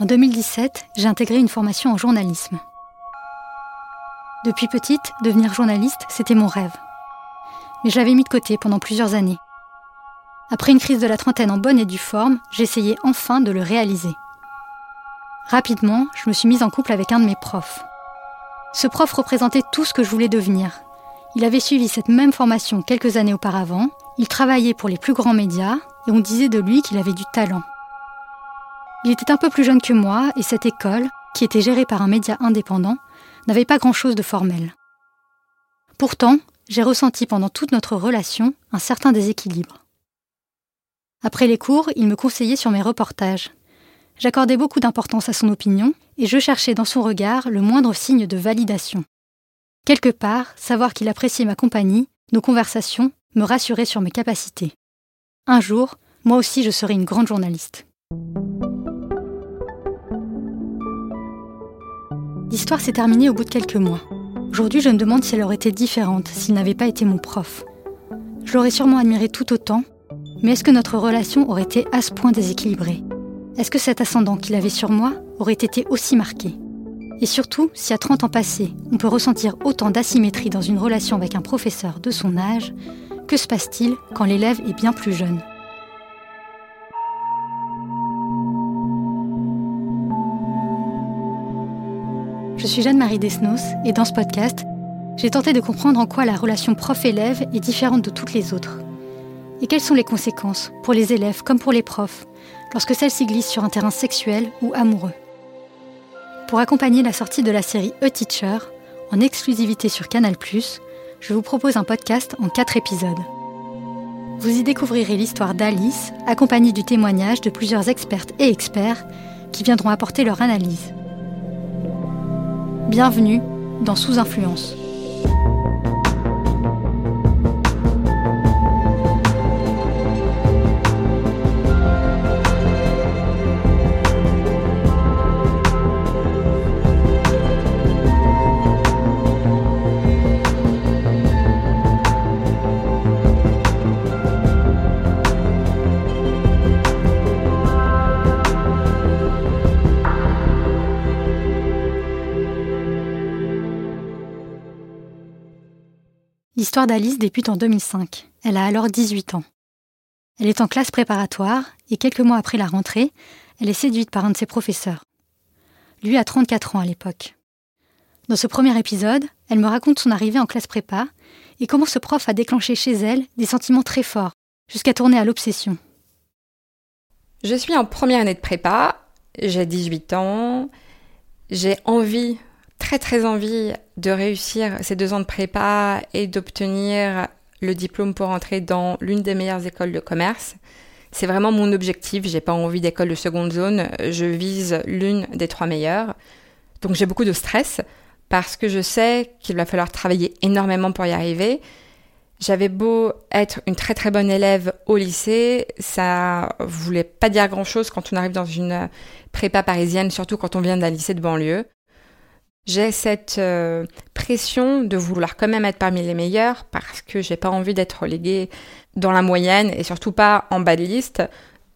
En 2017, j'ai intégré une formation en journalisme. Depuis petite, devenir journaliste, c'était mon rêve. Mais je l'avais mis de côté pendant plusieurs années. Après une crise de la trentaine en bonne et due forme, j'essayais enfin de le réaliser. Rapidement, je me suis mise en couple avec un de mes profs. Ce prof représentait tout ce que je voulais devenir. Il avait suivi cette même formation quelques années auparavant, il travaillait pour les plus grands médias, et on disait de lui qu'il avait du talent. Il était un peu plus jeune que moi, et cette école, qui était gérée par un média indépendant, n'avait pas grand-chose de formel. Pourtant, j'ai ressenti pendant toute notre relation un certain déséquilibre. Après les cours, il me conseillait sur mes reportages. J'accordais beaucoup d'importance à son opinion et je cherchais dans son regard le moindre signe de validation. Quelque part, savoir qu'il appréciait ma compagnie, nos conversations, me rassurait sur mes capacités. Un jour, moi aussi je serai une grande journaliste. L'histoire s'est terminée au bout de quelques mois. Aujourd'hui, je me demande si elle aurait été différente s'il n'avait pas été mon prof. Je l'aurais sûrement admiré tout autant, mais est-ce que notre relation aurait été à ce point déséquilibrée? Est-ce que cet ascendant qu'il avait sur moi aurait été aussi marqué? Et surtout, si à 30 ans passés, on peut ressentir autant d'asymétrie dans une relation avec un professeur de son âge, que se passe-t-il quand l'élève est bien plus jeune? Je suis Jeanne-Marie Desnos et dans ce podcast, j'ai tenté de comprendre en quoi la relation prof-élève est différente de toutes les autres. Et quelles sont les conséquences, pour les élèves comme pour les profs, lorsque celle-ci glisse sur un terrain sexuel ou amoureux? Pour accompagner la sortie de la série A Teacher, en exclusivité sur Canal+, je vous propose un podcast en quatre épisodes. Vous y découvrirez l'histoire d'Alice, accompagnée du témoignage de plusieurs expertes et experts qui viendront apporter leur analyse. Bienvenue dans Sous Influence. L'histoire d'Alice débute en 2005. Elle a alors 18 ans. Elle est en classe préparatoire et quelques mois après la rentrée, elle est séduite par un de ses professeurs. Lui a 34 ans à l'époque. Dans ce premier épisode, elle me raconte son arrivée en classe prépa et comment ce prof a déclenché chez elle des sentiments très forts, jusqu'à tourner à l'obsession. Je suis en première année de prépa, j'ai 18 ans, j'ai envie très très envie de réussir ces deux ans de prépa et d'obtenir le diplôme pour entrer dans l'une des meilleures écoles de commerce. C'est vraiment mon objectif. J'ai pas envie d'école de seconde zone. Je vise l'une des trois meilleures. Donc j'ai beaucoup de stress parce que je sais qu'il va falloir travailler énormément pour y arriver. J'avais beau être une très très bonne élève au lycée, ça voulait pas dire grand chose quand on arrive dans une prépa parisienne, surtout quand on vient d'un lycée de banlieue. J'ai cette euh, pression de vouloir quand même être parmi les meilleurs parce que j'ai pas envie d'être reléguée dans la moyenne et surtout pas en bas de liste.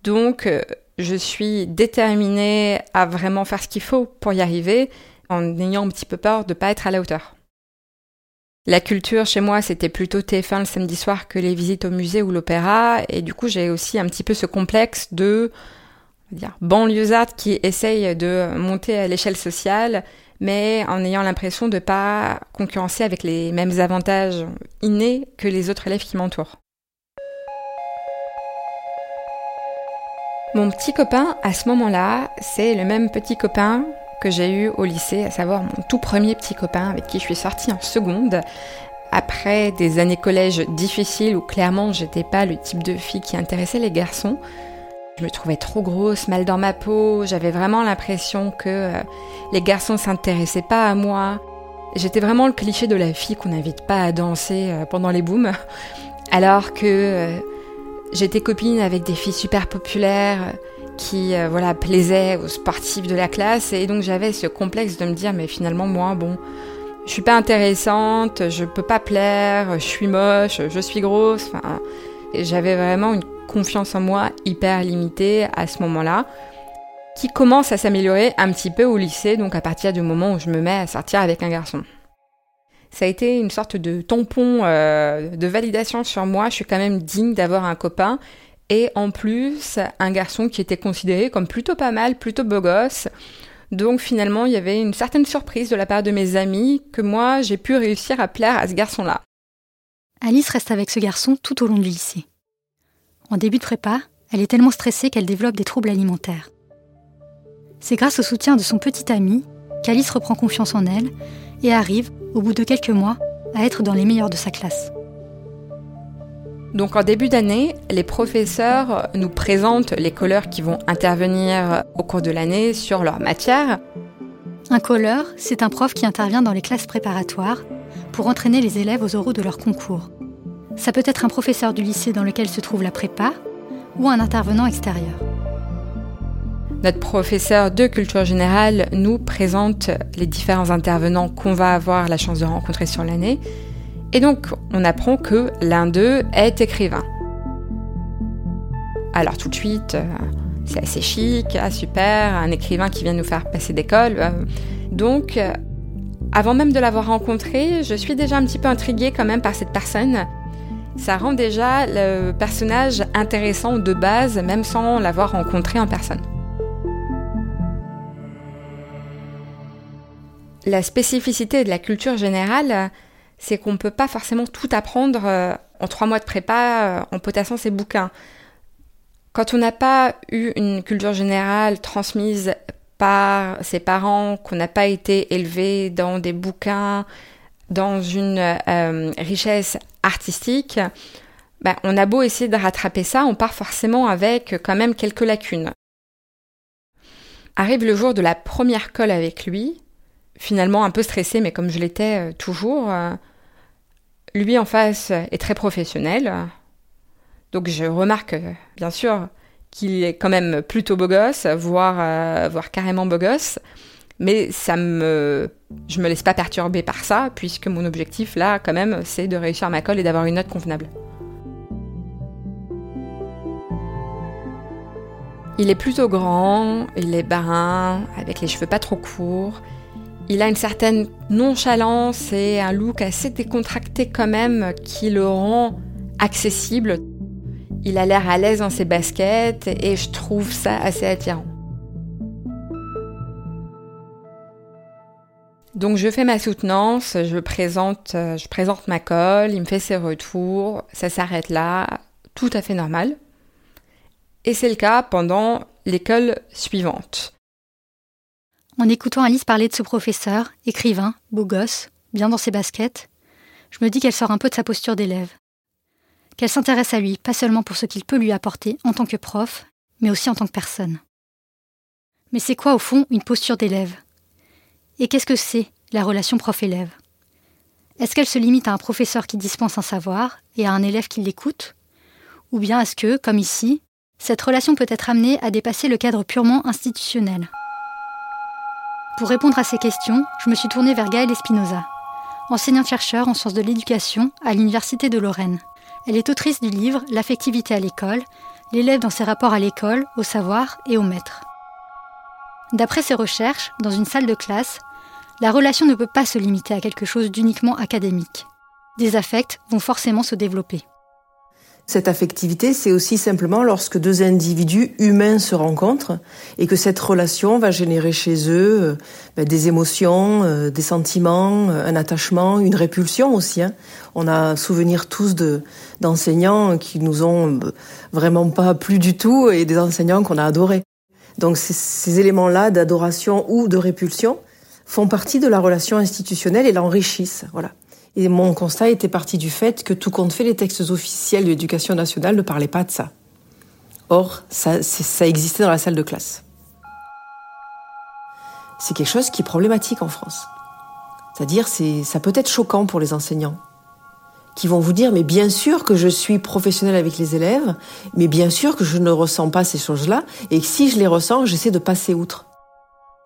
Donc euh, je suis déterminée à vraiment faire ce qu'il faut pour y arriver en ayant un petit peu peur de pas être à la hauteur. La culture chez moi, c'était plutôt TF1 le samedi soir que les visites au musée ou l'opéra et du coup, j'ai aussi un petit peu ce complexe de banlieusarde qui essaye de monter à l'échelle sociale mais en ayant l'impression de ne pas concurrencer avec les mêmes avantages innés que les autres élèves qui m'entourent. Mon petit copain, à ce moment-là, c'est le même petit copain que j'ai eu au lycée, à savoir mon tout premier petit copain avec qui je suis sortie en seconde. Après des années collège difficiles où clairement j'étais pas le type de fille qui intéressait les garçons, je me trouvais trop grosse, mal dans ma peau, j'avais vraiment l'impression que euh, les garçons s'intéressaient pas à moi. J'étais vraiment le cliché de la fille qu'on n'invite pas à danser euh, pendant les booms, alors que euh, j'étais copine avec des filles super populaires qui voilà plaisaient aux sportifs de la classe et donc j'avais ce complexe de me dire mais finalement moi bon je suis pas intéressante, je peux pas plaire, je suis moche, je suis grosse. Enfin, j'avais vraiment une confiance en moi hyper limitée à ce moment-là, qui commence à s'améliorer un petit peu au lycée, donc à partir du moment où je me mets à sortir avec un garçon. Ça a été une sorte de tampon euh, de validation sur moi. Je suis quand même digne d'avoir un copain et en plus un garçon qui était considéré comme plutôt pas mal, plutôt beau gosse. Donc finalement, il y avait une certaine surprise de la part de mes amis que moi, j'ai pu réussir à plaire à ce garçon-là. Alice reste avec ce garçon tout au long du lycée. En début de prépa, elle est tellement stressée qu'elle développe des troubles alimentaires. C'est grâce au soutien de son petit ami qu'Alice reprend confiance en elle et arrive, au bout de quelques mois, à être dans les meilleurs de sa classe. Donc en début d'année, les professeurs nous présentent les colleurs qui vont intervenir au cours de l'année sur leur matière. Un colleur, c'est un prof qui intervient dans les classes préparatoires pour entraîner les élèves aux oraux de leur concours. Ça peut être un professeur du lycée dans lequel se trouve la prépa ou un intervenant extérieur. Notre professeur de culture générale nous présente les différents intervenants qu'on va avoir la chance de rencontrer sur l'année et donc, on apprend que l'un d'eux est écrivain. Alors tout de suite, euh, c'est assez chic, ah, super, un écrivain qui vient nous faire passer d'école. Euh. donc, euh, avant même de l'avoir rencontré, je suis déjà un petit peu intriguée quand même par cette personne. Ça rend déjà le personnage intéressant de base, même sans l'avoir rencontré en personne. La spécificité de la culture générale, c'est qu'on ne peut pas forcément tout apprendre euh, en trois mois de prépa euh, en potassant ses bouquins. Quand on n'a pas eu une culture générale transmise par ses parents, qu'on n'a pas été élevé dans des bouquins, dans une euh, richesse artistique, ben, on a beau essayer de rattraper ça, on part forcément avec quand même quelques lacunes. Arrive le jour de la première colle avec lui, finalement un peu stressé, mais comme je l'étais euh, toujours. Euh, lui en face est très professionnel. Donc je remarque, bien sûr, qu'il est quand même plutôt beau gosse, voire, euh, voire carrément beau gosse. Mais ça me, je me laisse pas perturber par ça, puisque mon objectif là, quand même, c'est de réussir ma colle et d'avoir une note convenable. Il est plutôt grand, il est barin, avec les cheveux pas trop courts. Il a une certaine nonchalance et un look assez décontracté quand même qui le rend accessible. Il a l'air à l'aise dans ses baskets et je trouve ça assez attirant. Donc je fais ma soutenance, je présente, je présente ma colle, il me fait ses retours, ça s'arrête là, tout à fait normal. Et c'est le cas pendant l'école suivante. En écoutant Alice parler de ce professeur, écrivain, beau gosse, bien dans ses baskets, je me dis qu'elle sort un peu de sa posture d'élève. Qu'elle s'intéresse à lui, pas seulement pour ce qu'il peut lui apporter en tant que prof, mais aussi en tant que personne. Mais c'est quoi au fond une posture d'élève? Et qu'est-ce que c'est la relation prof-élève? Est-ce qu'elle se limite à un professeur qui dispense un savoir et à un élève qui l'écoute? Ou bien est-ce que, comme ici, cette relation peut être amenée à dépasser le cadre purement institutionnel? Pour répondre à ces questions, je me suis tournée vers Gaëlle Espinoza, enseignante-chercheur en sciences de l'éducation à l'Université de Lorraine. Elle est autrice du livre L'affectivité à l'école, l'élève dans ses rapports à l'école, au savoir et au maître. D'après ses recherches, dans une salle de classe, la relation ne peut pas se limiter à quelque chose d'uniquement académique. Des affects vont forcément se développer. Cette affectivité, c'est aussi simplement lorsque deux individus humains se rencontrent et que cette relation va générer chez eux euh, ben, des émotions, euh, des sentiments, euh, un attachement, une répulsion aussi. Hein. On a souvenir tous de d'enseignants qui nous ont vraiment pas plu du tout et des enseignants qu'on a adorés. Donc ces, éléments-là d'adoration ou de répulsion font partie de la relation institutionnelle et l'enrichissent. Voilà. Et mon constat était parti du fait que tout compte fait, les textes officiels de l'éducation nationale ne parlaient pas de ça. Or, ça, ça existait dans la salle de classe. C'est quelque chose qui est problématique en France. C'est-à-dire, c'est, ça peut être choquant pour les enseignants qui vont vous dire mais bien sûr que je suis professionnel avec les élèves, mais bien sûr que je ne ressens pas ces choses-là et que si je les ressens, j'essaie de passer outre.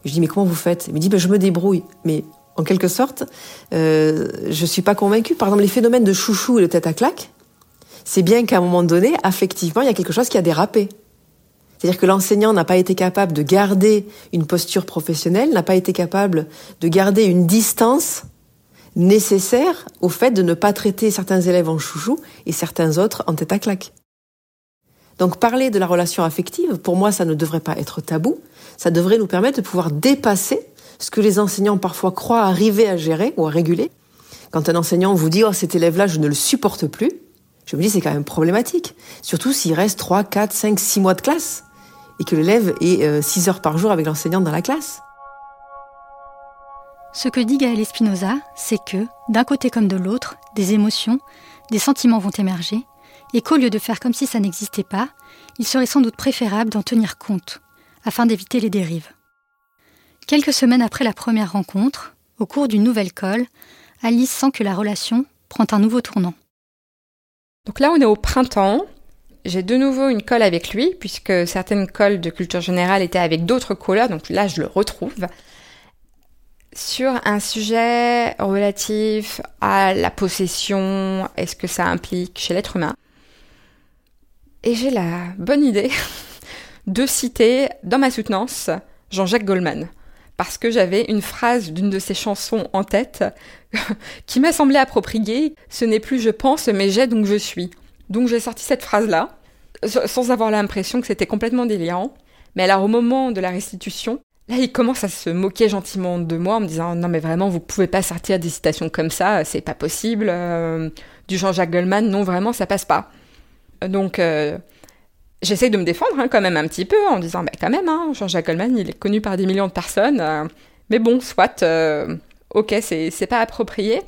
Je dis mais comment vous faites? Il me dit ben, je me débrouille. Mais en quelque sorte, euh, je suis pas convaincue. Par exemple, les phénomènes de chouchou et de tête à claque, c'est bien qu'à un moment donné, affectivement, il y a quelque chose qui a dérapé. C'est-à-dire que l'enseignant n'a pas été capable de garder une posture professionnelle, n'a pas été capable de garder une distance nécessaire au fait de ne pas traiter certains élèves en chouchou et certains autres en tête à claque. Donc parler de la relation affective, pour moi, ça ne devrait pas être tabou. Ça devrait nous permettre de pouvoir dépasser ce que les enseignants parfois croient arriver à gérer ou à réguler. Quand un enseignant vous dit, oh, cet élève-là, je ne le supporte plus, je me dis, c'est quand même problématique. Surtout s'il reste 3, 4, 5, 6 mois de classe et que l'élève est 6 euh, heures par jour avec l'enseignant dans la classe. Ce que dit Gaël Espinoza, c'est que, d'un côté comme de l'autre, des émotions, des sentiments vont émerger, et qu'au lieu de faire comme si ça n'existait pas, il serait sans doute préférable d'en tenir compte, afin d'éviter les dérives. Quelques semaines après la première rencontre, au cours d'une nouvelle colle, Alice sent que la relation prend un nouveau tournant. Donc là, on est au printemps. J'ai de nouveau une colle avec lui, puisque certaines colles de culture générale étaient avec d'autres colleurs, donc là, je le retrouve sur un sujet relatif à la possession, est-ce que ça implique chez l'être humain? Et j'ai la bonne idée de citer dans ma soutenance Jean-Jacques Goldman, parce que j'avais une phrase d'une de ses chansons en tête qui m'a semblé appropriée. Ce n'est plus je pense, mais j'ai donc je suis. Donc j'ai sorti cette phrase-là, sans avoir l'impression que c'était complètement délirant. Mais alors au moment de la restitution, Là, il commence à se moquer gentiment de moi en me disant non mais vraiment vous pouvez pas sortir des citations comme ça, c'est pas possible. Euh, du Jean-Jacques Goldman, non vraiment ça passe pas. Donc euh, j'essaie de me défendre hein, quand même un petit peu en disant bah quand même hein, Jean-Jacques Goldman il est connu par des millions de personnes, euh, mais bon soit ok c'est pas approprié.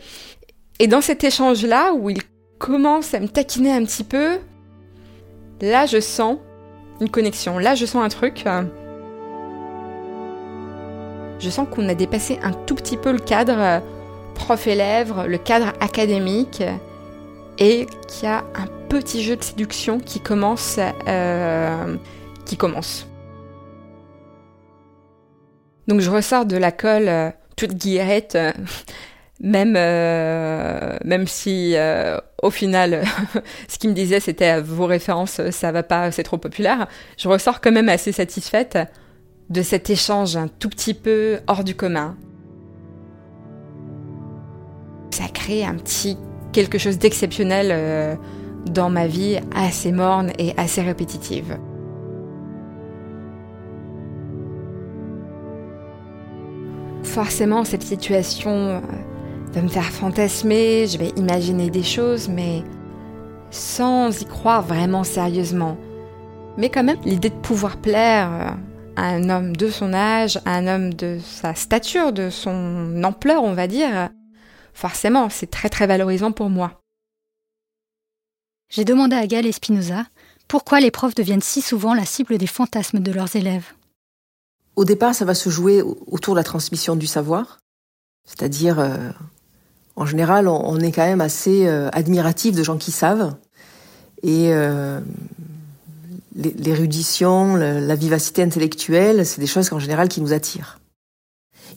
Et dans cet échange là où il commence à me taquiner un petit peu, là je sens une connexion, là je sens un truc je sens qu'on a dépassé un tout petit peu le cadre euh, prof-élève, le cadre académique, et qu'il y a un petit jeu de séduction qui commence. Euh. Donc je ressors de la colle euh, toute guillerette, même, même si au final, ce qu'il me disait c'était vos références, ça va pas, c'est trop populaire. Je ressors quand même assez satisfaite de cet échange un tout petit peu hors du commun. Ça crée un petit quelque chose d'exceptionnel euh, dans ma vie assez morne et assez répétitive. Forcément, cette situation euh, va me faire fantasmer, je vais imaginer des choses, mais sans y croire vraiment sérieusement. Mais quand même, l'idée de pouvoir plaire un homme de son âge, un homme de sa stature, de son ampleur, on va dire, forcément, c'est très très valorisant pour moi. J'ai demandé à Gaël Espinoza pourquoi les profs deviennent si souvent la cible des fantasmes de leurs élèves. Au départ, ça va se jouer autour de la transmission du savoir, c'est-à-dire, euh, en général, on, est quand même assez euh, admiratif de gens qui savent, et euh, l'érudition, la vivacité intellectuelle, c'est des choses en général qui nous attirent.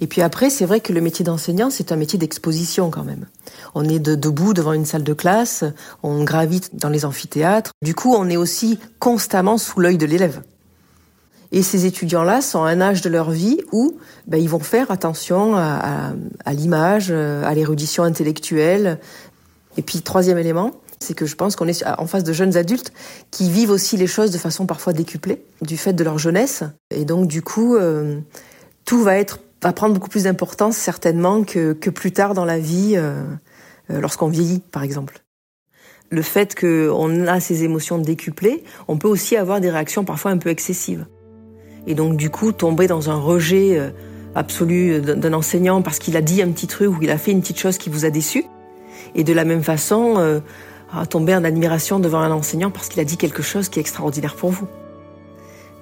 Et puis après, c'est vrai que le métier d'enseignant, c'est un métier d'exposition quand même. On est debout devant une salle de classe, on gravite dans les amphithéâtres. Du coup, on est aussi constamment sous l'œil de l'élève. Et ces étudiants-là sont à un âge de leur vie où ben, ils vont faire attention à l'image, à l'érudition intellectuelle. Et puis, troisième élément, c'est que je pense qu'on est en face de jeunes adultes qui vivent aussi les choses de façon parfois décuplée du fait de leur jeunesse. Et donc, du coup, euh, tout va être va prendre beaucoup plus d'importance certainement que, que plus tard dans la vie, euh, euh, lorsqu'on vieillit, par exemple. Le fait qu'on a ces émotions décuplées, on peut aussi avoir des réactions parfois un peu excessives. et donc du coup tomber dans un rejet absolu d'un enseignant parce qu'il a dit un petit truc ou il a fait une petite chose qui vous a déçu. Et de la même façon, tomber en admiration devant un enseignant parce qu'il a dit quelque chose qui est extraordinaire pour vous.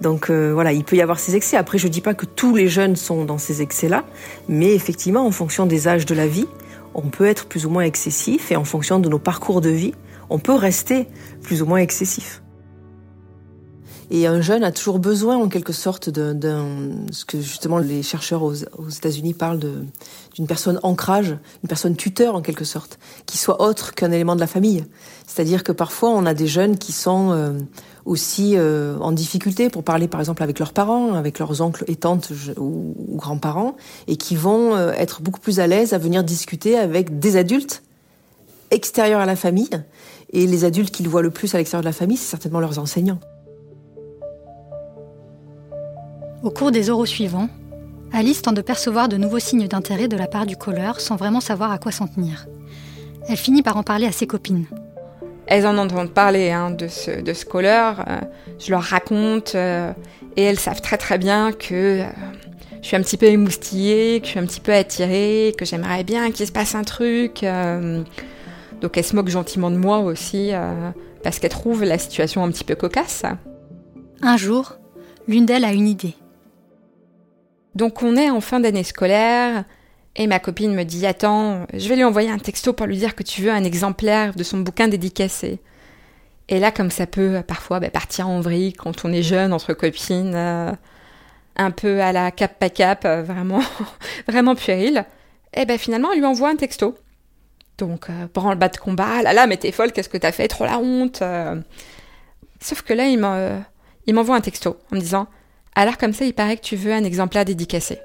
Donc euh, voilà, il peut y avoir ces excès. Après, je ne dis pas que tous les jeunes sont dans ces excès-là, mais effectivement, en fonction des âges de la vie, on peut être plus ou moins excessif et en fonction de nos parcours de vie, on peut rester plus ou moins excessif. Et un jeune a toujours besoin, en quelque sorte, d'un, ce que justement les chercheurs aux, États-Unis parlent d'une personne ancrage, une personne tuteur en quelque sorte, qui soit autre qu'un élément de la famille. C'est-à-dire que parfois on a des jeunes qui sont euh, aussi euh, en difficulté pour parler par exemple avec leurs parents, avec leurs oncles et tantes ou, grands-parents, et qui vont euh, être beaucoup plus à l'aise à venir discuter avec des adultes extérieurs à la famille. Et les adultes qu'ils voient le plus à l'extérieur de la famille, c'est certainement leurs enseignants. Au cours des oraux suivants, Alice tente de percevoir de nouveaux signes d'intérêt de la part du colleur sans vraiment savoir à quoi s'en tenir. Elle finit par en parler à ses copines. Elles en entendent parler hein, de ce, de ce colleur, euh, je leur raconte euh, et elles savent très très bien que euh, je suis un petit peu émoustillée, que je suis un petit peu attirée, que j'aimerais bien qu'il se passe un truc. donc elles se moquent gentiment de moi aussi parce qu'elles trouvent la situation un petit peu cocasse. Un jour, l'une d'elles a une idée. Donc on est en fin d'année scolaire et ma copine me dit Attends, je vais lui envoyer un texto pour lui dire que tu veux un exemplaire de son bouquin dédicacé. Et là, comme ça peut parfois bah, partir en vrille quand on est jeune entre copines, euh, un peu à la cap pas cap, euh, vraiment, vraiment puéril, et ben finalement, elle lui envoie un texto. Donc, euh, pendant le bas de combat, ah là là, mais t'es folle, qu'est-ce que t'as fait Trop la honte. Sauf que là, il m'envoie un texto en me disant alors comme ça, il paraît que tu veux un exemplaire dédicacé.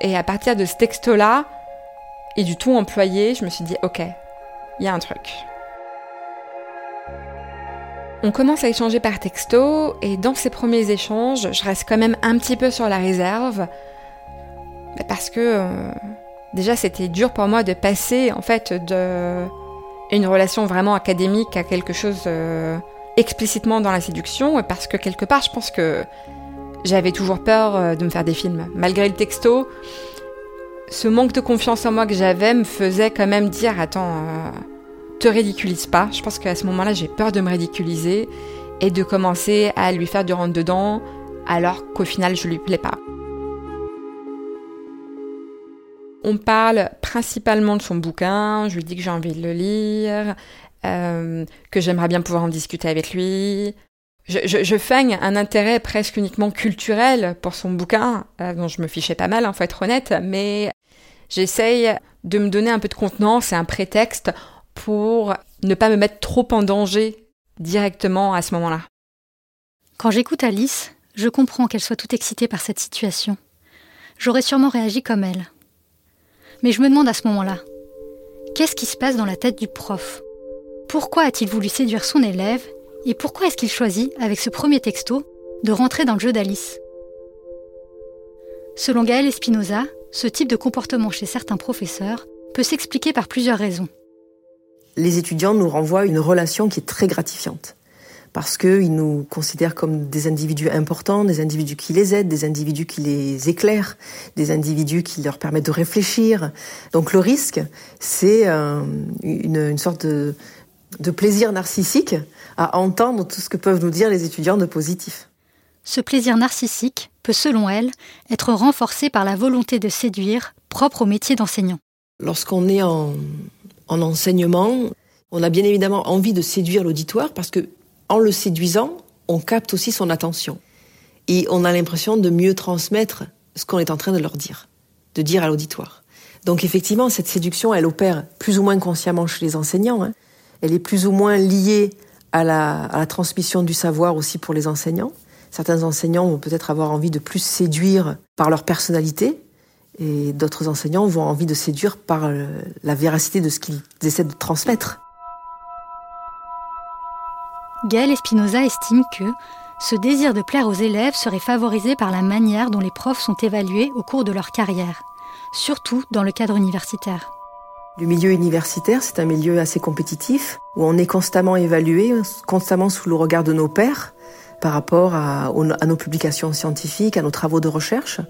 Et à partir de ce texte-là, et du tout employé, je me suis dit, ok, il y a un truc. On commence à échanger par texto, et dans ces premiers échanges, je reste quand même un petit peu sur la réserve, parce que euh, déjà c'était dur pour moi de passer en fait de une relation vraiment académique à quelque chose euh, explicitement dans la séduction parce que quelque part, je pense que j'avais toujours peur euh, de me faire des films. Malgré le texto, ce manque de confiance en moi que j'avais me faisait quand même dire Attends, euh, te ridiculise pas. Je pense qu'à ce moment-là, j'ai peur de me ridiculiser et de commencer à lui faire du rentre-dedans alors qu'au final, je lui plais pas. On parle principalement de son bouquin, je lui dis que j'ai envie de le lire, euh, que j'aimerais bien pouvoir en discuter avec lui. Je, je, feigne un intérêt presque uniquement culturel pour son bouquin, euh, dont je me fichais pas mal, il hein, faut être honnête, mais j'essaye de me donner un peu de contenance et un prétexte pour ne pas me mettre trop en danger directement à ce moment-là. Quand j'écoute Alice, je comprends qu'elle soit toute excitée par cette situation. J'aurais sûrement réagi comme elle. Mais je me demande à ce moment-là, qu'est-ce qui se passe dans la tête du prof? Pourquoi a-t-il voulu séduire son élève et pourquoi est-ce qu'il choisit, avec ce premier texto, de rentrer dans le jeu d'Alice? Selon Gaël Espinoza, ce type de comportement chez certains professeurs peut s'expliquer par plusieurs raisons. Les étudiants nous renvoient une relation qui est très gratifiante parce qu'ils nous considèrent comme des individus importants, des individus qui les aident, des individus qui les éclairent, des individus qui leur permettent de réfléchir. Donc le risque, c'est euh, une, une, sorte de, de plaisir narcissique à entendre tout ce que peuvent nous dire les étudiants de positif. Ce plaisir narcissique peut, selon elle, être renforcé par la volonté de séduire propre au métier d'enseignant. Lorsqu'on est en, enseignement, on a bien évidemment envie de séduire l'auditoire parce que, en le séduisant, on capte aussi son attention. Et on a l'impression de mieux transmettre ce qu'on est en train de leur dire, de dire à l'auditoire. Donc effectivement, cette séduction, elle opère plus ou moins consciemment chez les enseignants. Hein elle est plus ou moins liée à la, transmission du savoir aussi pour les enseignants. Certains enseignants vont peut-être avoir envie de plus séduire par leur personnalité, et d'autres enseignants vont envie de séduire par euh, la véracité de ce qu'ils essaient de transmettre. Gaël Espinoza estime que ce désir de plaire aux élèves serait favorisé par la manière dont les profs sont évalués au cours de leur carrière, surtout dans le cadre universitaire. Le milieu universitaire, c'est un milieu assez compétitif, où on est constamment évalué, constamment sous le regard de nos pairs, par rapport à, nos publications scientifiques, à nos travaux de recherche.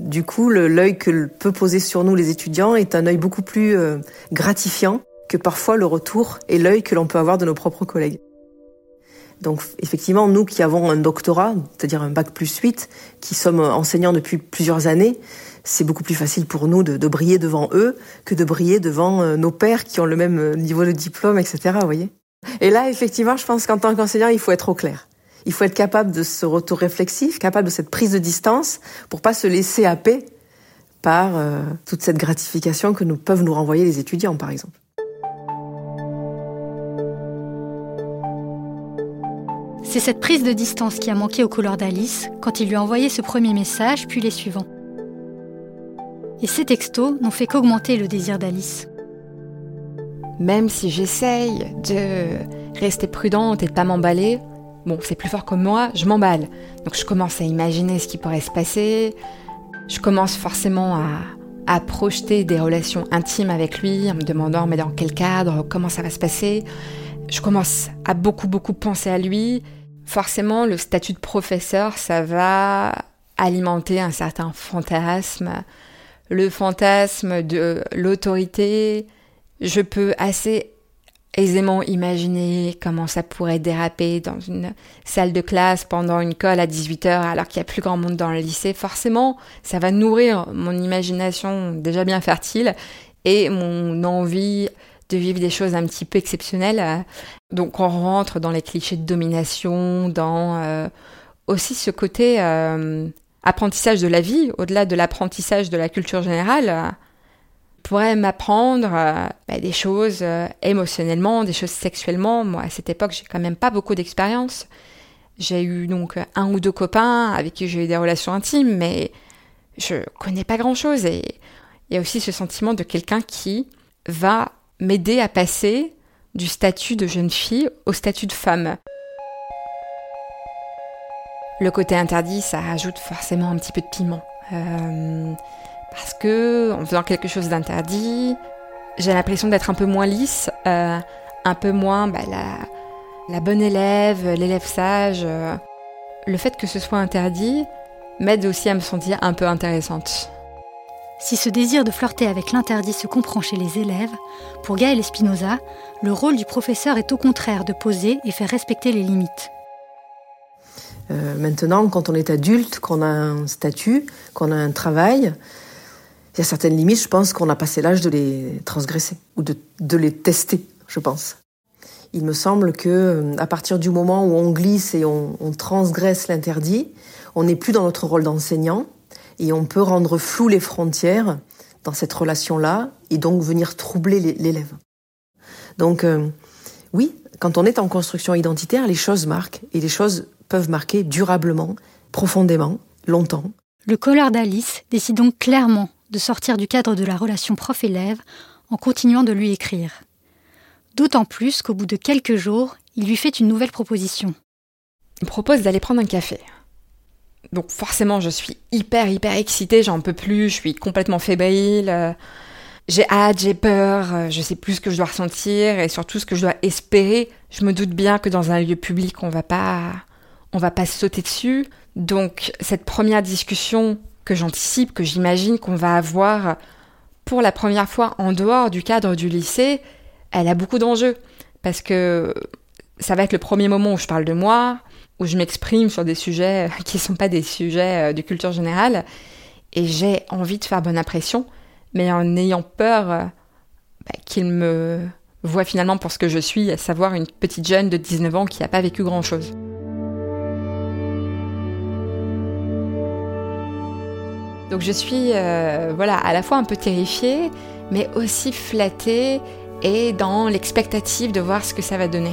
Du coup, l'œil que peut poser sur nous les étudiants est un œil beaucoup plus euh, gratifiant que parfois le retour et l'œil que l'on peut avoir de nos propres collègues. Donc effectivement, nous qui avons un doctorat, c'est-à-dire un bac plus 8, qui sommes enseignants depuis plusieurs années, c'est beaucoup plus facile pour nous de, briller devant eux que de briller devant euh, nos pères qui ont le même euh, niveau de diplôme, etc. Vous voyez Et là, effectivement, je pense qu'en tant qu'enseignant, il faut être au clair. Il faut être capable de ce retour réflexif, capable de cette prise de distance pour pas se laisser happer par euh, toute cette gratification que nous peuvent nous renvoyer les étudiants, par exemple. C'est cette prise de distance qui a manqué au couleur d'Alice quand il lui a envoyé ce premier message, puis les suivants. Et ces textos n'ont fait qu'augmenter le désir d'Alice. Même si j'essaye de rester prudente et de pas m'emballer, bon, c'est plus fort que moi, je m'emballe. Donc je commence à imaginer ce qui pourrait se passer. Je commence forcément à, à projeter des relations intimes avec lui en me demandant mais dans quel cadre, comment ça va se passer? Je commence à beaucoup beaucoup penser à lui forcément, le statut de professeur, ça va alimenter un certain fantasme. Le fantasme de l'autorité, je peux assez aisément imaginer comment ça pourrait déraper dans une salle de classe pendant une colle à 18h alors qu'il y a plus grand monde dans le lycée. Forcément, ça va nourrir mon imagination déjà bien fertile et mon envie de vivre des choses un petit peu exceptionnelles. Donc on rentre dans les clichés de domination, dans euh, aussi ce côté euh, apprentissage de la vie, au-delà de l'apprentissage de la culture générale, pourrait m'apprendre euh, bah, des choses émotionnellement, des choses sexuellement. Moi, à cette époque, j'ai quand même pas beaucoup d'expérience. J'ai eu donc un ou deux copains avec qui j'ai eu des relations intimes, mais je connais pas grand-chose. Et il y a aussi ce sentiment de quelqu'un qui va m'aider à passer du statut de jeune fille au statut de femme. Le côté interdit, ça rajoute forcément un petit peu de piment. Euh, parce que en faisant quelque chose d'interdit, j'ai l'impression d'être un peu moins lisse, euh, un peu moins bah, la, la, bonne élève, l'élève sage. Le fait que ce soit interdit m'aide aussi à me sentir un peu intéressante. Si ce désir de flirter avec l'interdit se comprend chez les élèves, pour Gaël Espinoza, le rôle du professeur est au contraire de poser et faire respecter les limites. Euh, maintenant, quand on est adulte, qu'on a un statut, qu'on a un travail, il y a certaines limites, je pense qu'on a passé l'âge de les transgresser ou de, les tester, je pense. Il me semble que euh, à partir du moment où on glisse et on transgresse l'interdit, on n'est plus dans notre rôle d'enseignant, et on peut rendre flou les frontières dans cette relation-là et donc venir troubler l'élève. Donc euh, oui, quand on est en construction identitaire, les choses marquent et les choses peuvent marquer durablement, profondément, longtemps. Le colleur d'Alice décide donc clairement de sortir du cadre de la relation prof-élève en continuant de lui écrire. D'autant plus qu'au bout de quelques jours, il lui fait une nouvelle proposition. Il propose d'aller prendre un café. Donc forcément, je suis hyper, hyper excitée, j'en peux plus, je suis complètement fébrile. Euh, j'ai hâte, j'ai peur, euh, je sais plus ce que je dois ressentir et surtout ce que je dois espérer. Je me doute bien que dans un lieu public, on va pas, on va pas sauter dessus. Donc cette première discussion que j'anticipe, que j'imagine qu'on va avoir pour la première fois en dehors du cadre du lycée, elle a beaucoup d'enjeux parce que ça va être le premier moment où je parle de moi, où je m'exprime sur des sujets qui ne sont pas des sujets euh, de culture générale. Et j'ai envie de faire bonne impression, mais en ayant peur euh, bah, qu'il me voit finalement pour ce que je suis, à savoir une petite jeune de 19 ans qui n'a pas vécu grand-chose. Donc je suis euh, voilà, à la fois un peu terrifiée, mais aussi flattée et dans l'expectative de voir ce que ça va donner.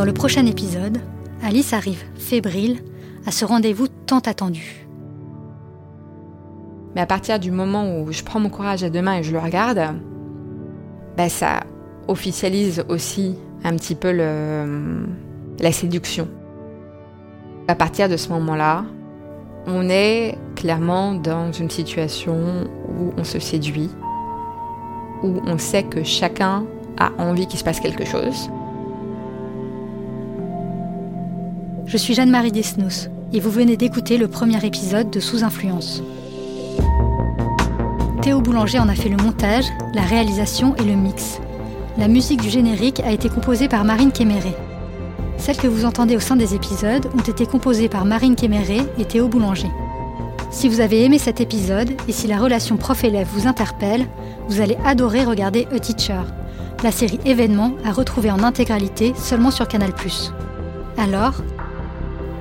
Dans le prochain épisode, Alice arrive, fébrile, à ce rendez-vous tant attendu. Mais à partir du moment où je prends mon courage à deux mains et je le regarde, ben ça officialise aussi un petit peu la séduction. À partir de ce moment-là, On est clairement dans une situation où on se séduit, où on sait que chacun a envie qu'il se passe quelque chose. Je suis Jeanne-Marie Desnos et vous venez d'écouter le premier épisode de Sous Influence. Théo Boulanger en a fait le montage, la réalisation et le mix. La musique du générique a été composée par Marine Kéméré. Celles que vous entendez au sein des épisodes ont été composées par Marine Kéméré et Théo Boulanger. Si vous avez aimé cet épisode et si la relation prof-élève vous interpelle, vous allez adorer regarder A Teacher, la série événement à retrouver en intégralité seulement sur Canal+. Alors,